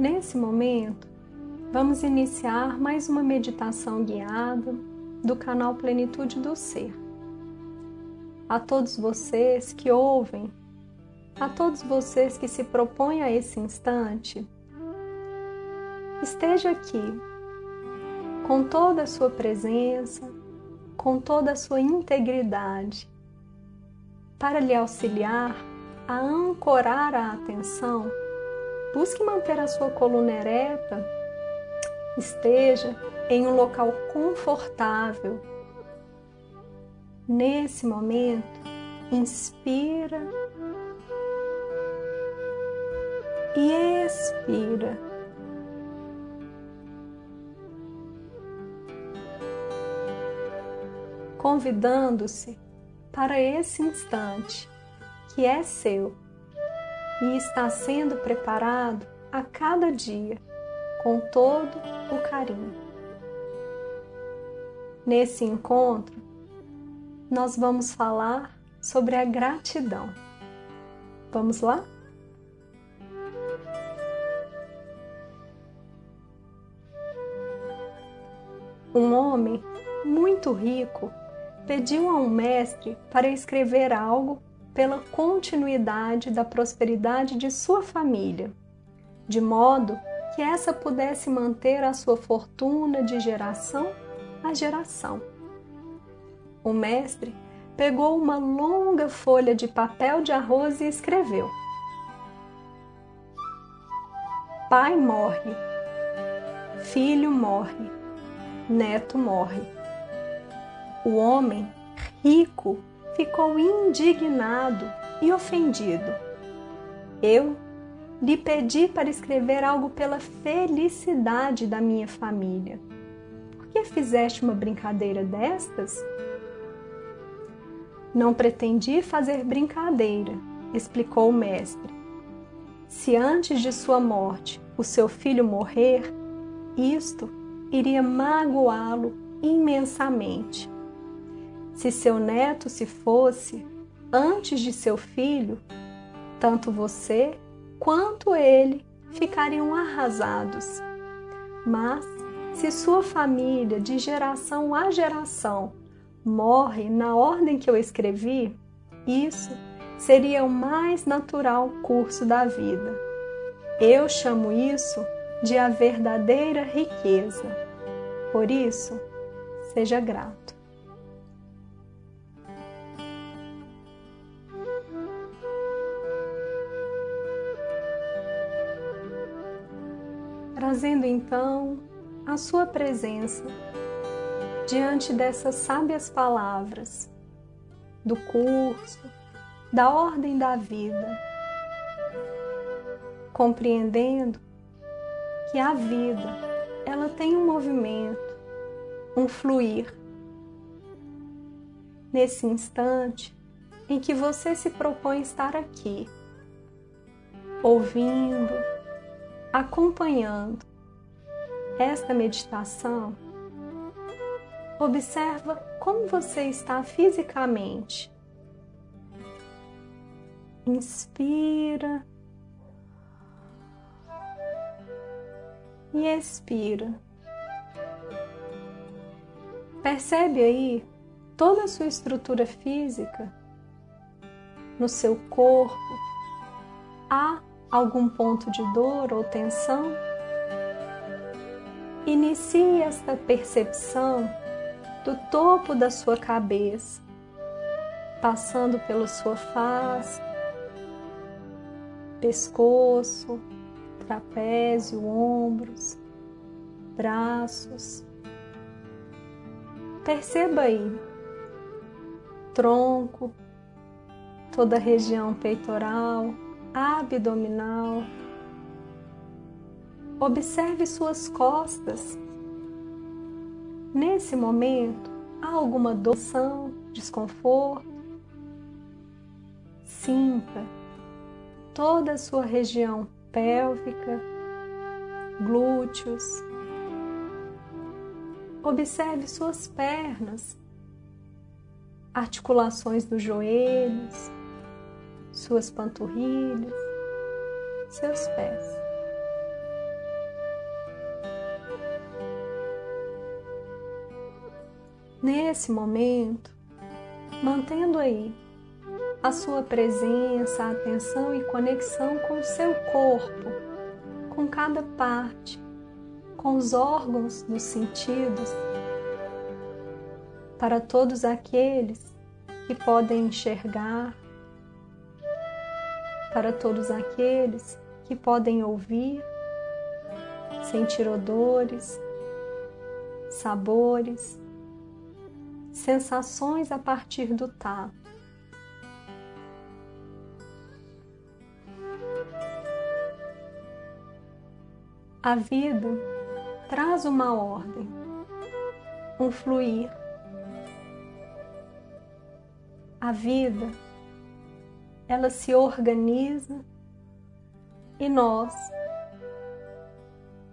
Nesse momento, vamos iniciar mais uma meditação guiada do canal Plenitude do Ser. A todos vocês que ouvem, a todos vocês que se propõem a esse instante, esteja aqui com toda a sua presença, com toda a sua integridade, para lhe auxiliar a ancorar a atenção. Busque manter a sua coluna ereta, esteja em um local confortável. Nesse momento, inspira e expira. convidando-se para esse instante que é seu e está sendo preparado a cada dia com todo o carinho. Nesse encontro, nós vamos falar sobre a gratidão. Vamos lá? Um homem muito rico pediu a um mestre para escrever algo pela continuidade da prosperidade de sua família, de modo que essa pudesse manter a sua fortuna de geração a geração. O mestre pegou uma longa folha de papel de arroz e escreveu: Pai morre, filho morre, neto morre o homem rico ficou indignado e ofendido. Eu lhe pedi para escrever algo pela felicidade da minha família. Por que fizeste uma brincadeira destas? Não pretendi fazer brincadeira, explicou o mestre. Se antes de sua morte o seu filho morrer, isto iria magoá-lo imensamente. Se seu neto se fosse antes de seu filho, tanto você quanto ele ficariam arrasados. Mas se sua família de geração a geração morre na ordem que eu escrevi, isso seria o mais natural curso da vida. Eu chamo isso de a verdadeira riqueza. Por isso, seja grato. Trazendo então a sua presença diante dessas sábias palavras do curso, da ordem da vida, compreendendo que a vida ela tem um movimento, um fluir. Nesse instante em que você se propõe estar aqui, ouvindo, acompanhando esta meditação, observa como você está fisicamente. Inspira e expira. Percebe aí toda a sua estrutura física no seu corpo. Há algum ponto de dor ou tensão, inicie esta percepção do topo da sua cabeça, passando pela sua face, pescoço, trapézio, ombros, braços. Perceba aí tronco, toda a região peitoral, abdominal. Observe suas costas. Nesse momento, há alguma doção, desconforto? Sinta toda a sua região pélvica, glúteos. Observe suas pernas, articulações dos joelhos, suas panturrilhas, seus pés. Nesse momento, mantendo aí a sua presença, a atenção e conexão com o seu corpo, com cada parte, com os órgãos dos sentidos, para todos aqueles que podem enxergar, para todos aqueles que podem ouvir, sentir odores, sabores, sensações a partir do tato. A vida traz uma ordem, um fluir. A vida, ela se organiza e nós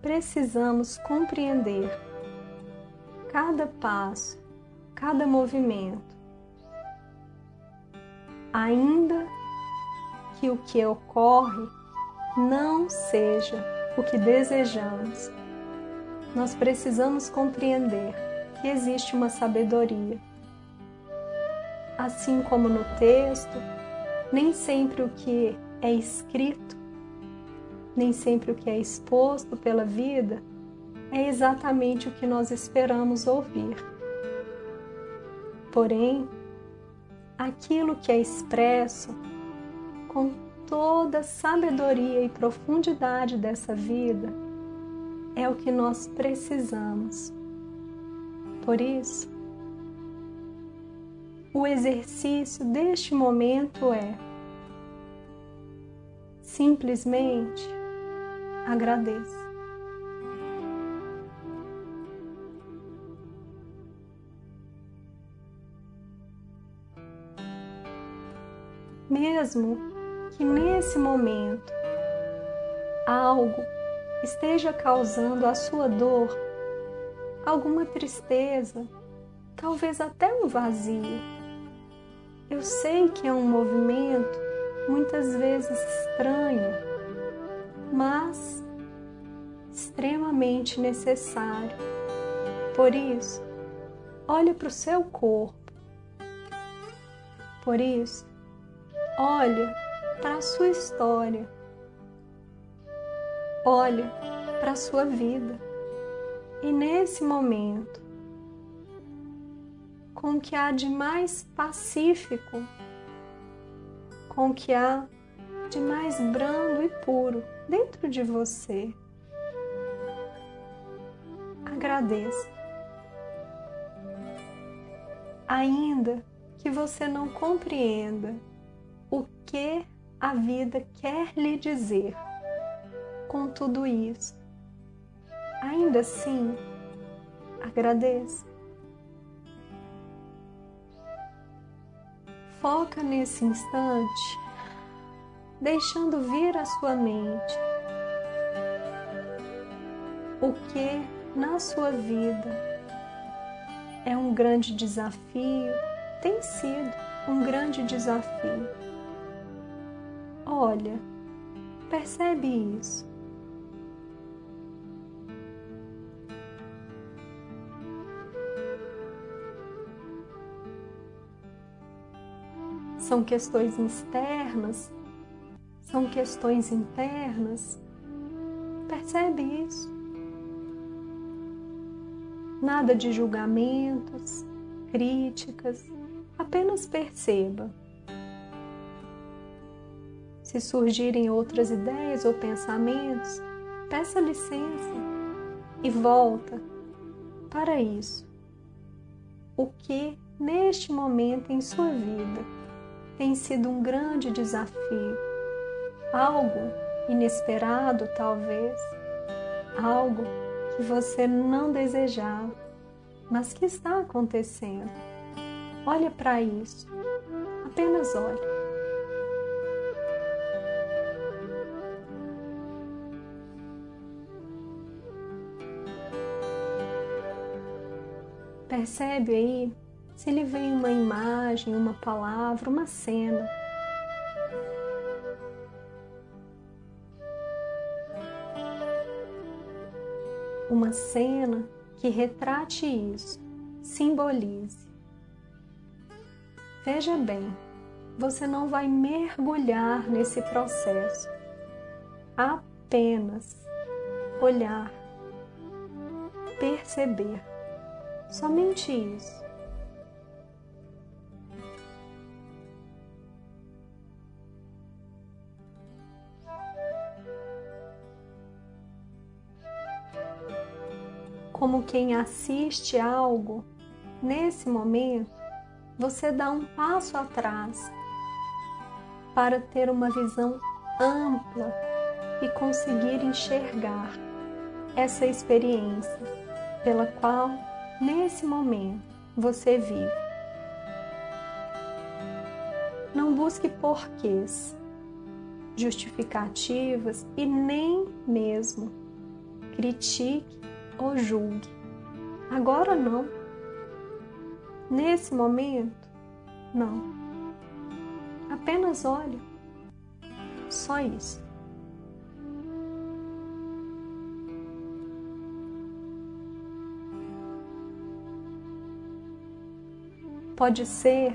precisamos compreender cada passo, cada movimento, ainda que o que ocorre não seja o que desejamos. Nós precisamos compreender que existe uma sabedoria. Assim como no texto, nem sempre o que é escrito, nem sempre o que é exposto pela vida é exatamente o que nós esperamos ouvir. Porém, aquilo que é expresso com toda a sabedoria e profundidade dessa vida é o que nós precisamos. Por isso, o exercício deste momento é simplesmente agradeça. Mesmo que nesse momento algo esteja causando a sua dor, alguma tristeza, talvez até um vazio. Eu sei que é um movimento muitas vezes estranho, mas extremamente necessário. Por isso, olhe para o seu corpo. Por isso, olhe para a sua história. Olha para a sua vida. E nesse momento, com o que há de mais pacífico, com o que há de mais brando e puro dentro de você. Agradeça. Ainda que você não compreenda o que a vida quer lhe dizer com tudo isso. Ainda assim, agradeça. Foca nesse instante, deixando vir à sua mente o que na sua vida é um grande desafio, tem sido um grande desafio Olha, percebe isso. São questões externas, são questões internas. Percebe isso? Nada de julgamentos, críticas, apenas perceba. Se surgirem outras ideias ou pensamentos, peça licença e volta para isso. O que neste momento em sua vida tem sido um grande desafio, algo inesperado talvez, algo que você não desejava, mas que está acontecendo. Olha para isso, apenas olhe. Percebe aí se lhe vem uma imagem, uma palavra, uma cena. Uma cena que retrate isso, simbolize. Veja bem, você não vai mergulhar nesse processo, apenas olhar, perceber, somente isso. Como quem assiste algo, nesse momento, você dá um passo atrás para ter uma visão ampla e conseguir enxergar essa experiência pela qual, nesse momento, você vive. Não busque porquês, justificativas e nem mesmo critique ou julgue. Agora não. Nesse momento, não. Apenas olhe. Só isso. Pode ser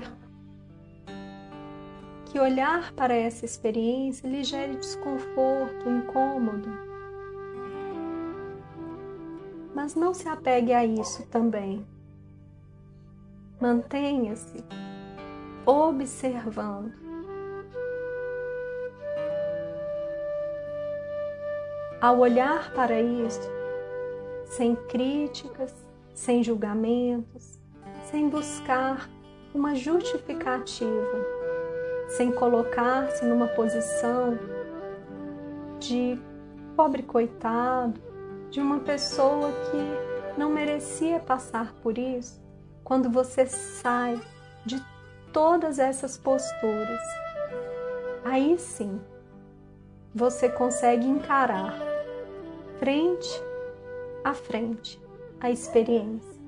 que olhar para essa experiência lhe gere desconforto, incômodo, mas não se apegue a isso também. Mantenha-se observando. Ao olhar para isso, sem críticas, sem julgamentos, sem buscar uma justificativa, sem colocar-se numa posição de pobre coitado, de uma pessoa que não merecia passar por isso, quando você sai de todas essas posturas, aí sim você consegue encarar frente a frente a experiência.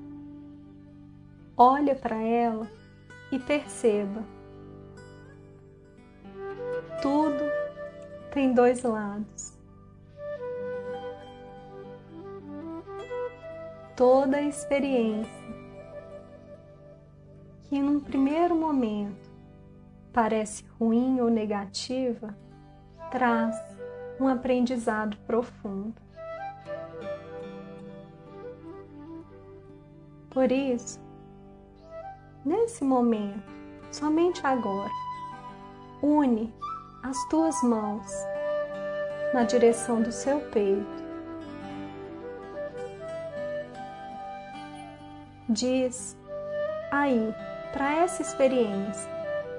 Olha para ela e perceba. Tudo tem dois lados. Toda a experiência que num primeiro momento parece ruim ou negativa, traz um aprendizado profundo. Por isso, nesse momento, somente agora, une as tuas mãos na direção do seu peito diz aí para essa experiência,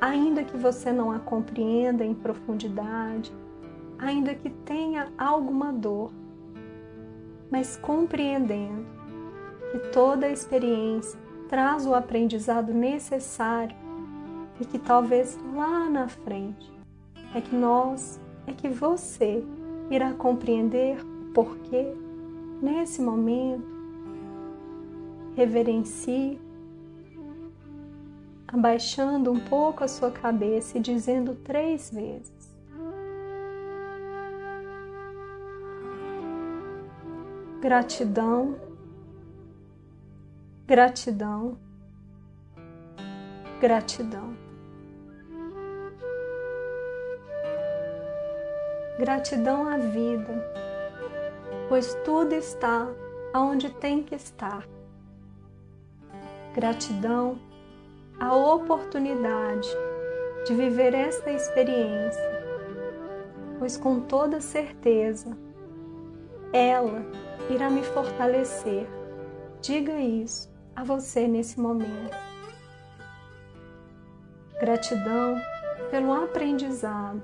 ainda que você não a compreenda em profundidade, ainda que tenha alguma dor, mas compreendendo que toda a experiência traz o aprendizado necessário e que talvez lá na frente é que nós, é que você irá compreender o porquê nesse momento reverencie, abaixando um pouco a sua cabeça e dizendo três vezes: Gratidão, gratidão, gratidão. Gratidão à vida, pois tudo está onde tem que estar gratidão a oportunidade de viver esta experiência, pois com toda certeza ela irá me fortalecer. Diga isso a você nesse momento. Gratidão pelo aprendizado.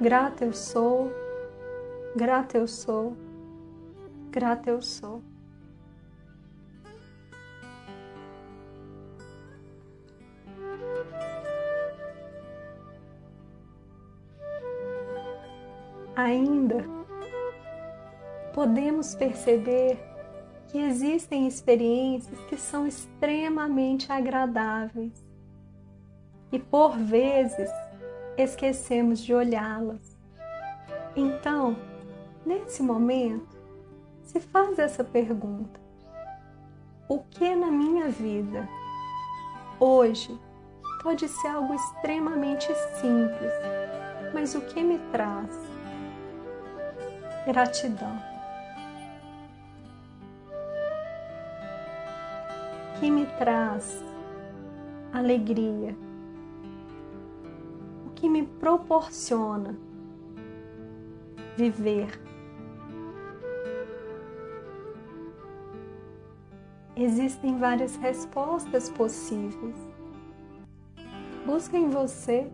Grata eu sou, grata eu sou, grata eu sou. Ainda podemos perceber que existem experiências que são extremamente agradáveis e por vezes esquecemos de olhá-las. Então, nesse momento, se faz essa pergunta: o que na minha vida hoje pode ser algo extremamente simples, mas o que me traz gratidão. Que me traz alegria, o que me proporciona viver. Existem várias respostas possíveis. Busca em você.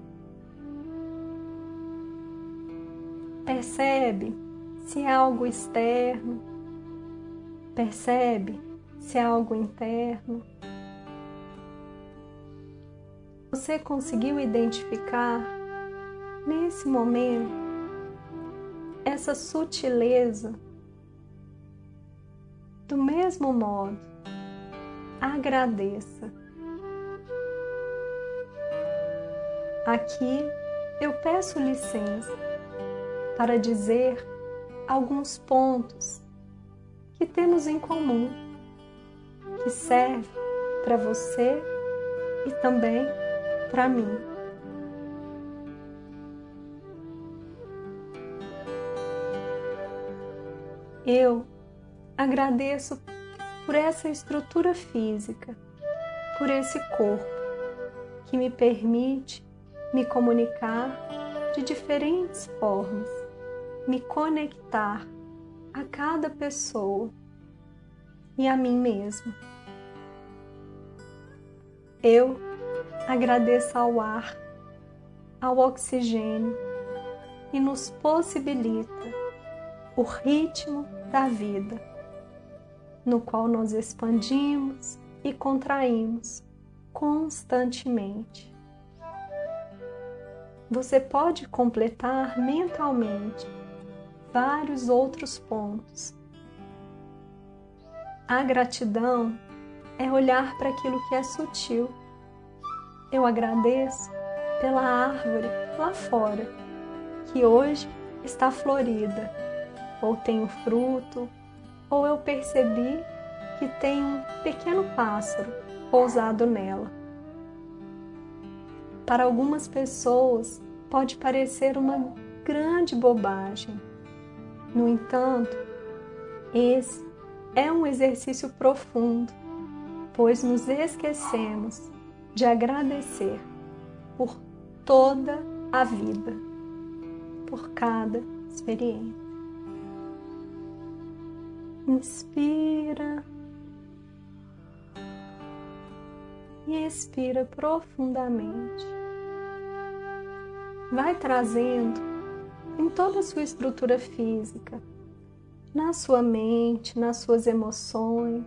Percebe se é algo externo. Percebe se é algo interno. Você conseguiu identificar nesse momento essa sutileza do mesmo modo, agradeça. Aqui eu peço licença para dizer alguns pontos que temos em comum, que serve para você e também para mim. Eu agradeço por essa estrutura física, por esse corpo que me permite me comunicar de diferentes formas, me conectar a cada pessoa e a mim mesmo. Eu agradeço ao ar, ao oxigênio e nos possibilita o ritmo da vida, no qual nós expandimos e contraímos constantemente. Você pode completar mentalmente vários outros pontos. A gratidão é olhar para aquilo que é sutil. Eu agradeço pela árvore lá fora, que hoje está florida ou tem fruto, ou eu percebi que tem um pequeno pássaro pousado nela. Para algumas pessoas pode parecer uma grande bobagem. No entanto, esse é um exercício profundo, pois nos esquecemos de agradecer por toda a vida, por cada experiência. Inspira e expira profundamente. Vai trazendo em toda a sua estrutura física, na sua mente, nas suas emoções,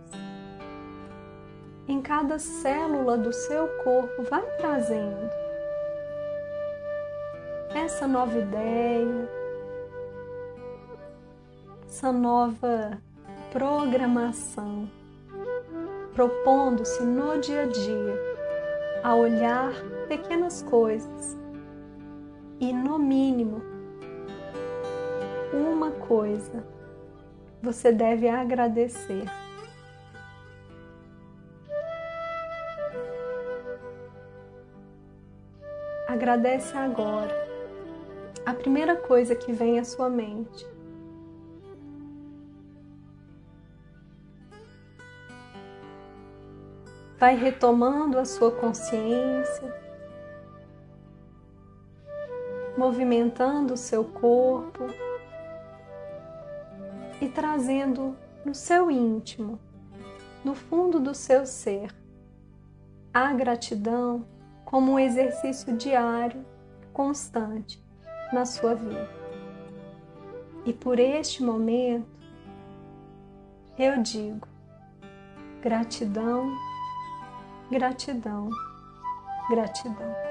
em cada célula do seu corpo, vai trazendo essa nova ideia, essa nova programação, propondo-se no dia a dia a olhar pequenas coisas e, no mínimo, uma coisa você deve agradecer. Agradece agora a primeira coisa que vem à sua mente. vai retomando a sua consciência, movimentando o seu corpo e trazendo no seu íntimo, no fundo do seu ser, a gratidão como um exercício diário, constante na sua vida. E por este momento, eu digo gratidão gratidão, gratidão.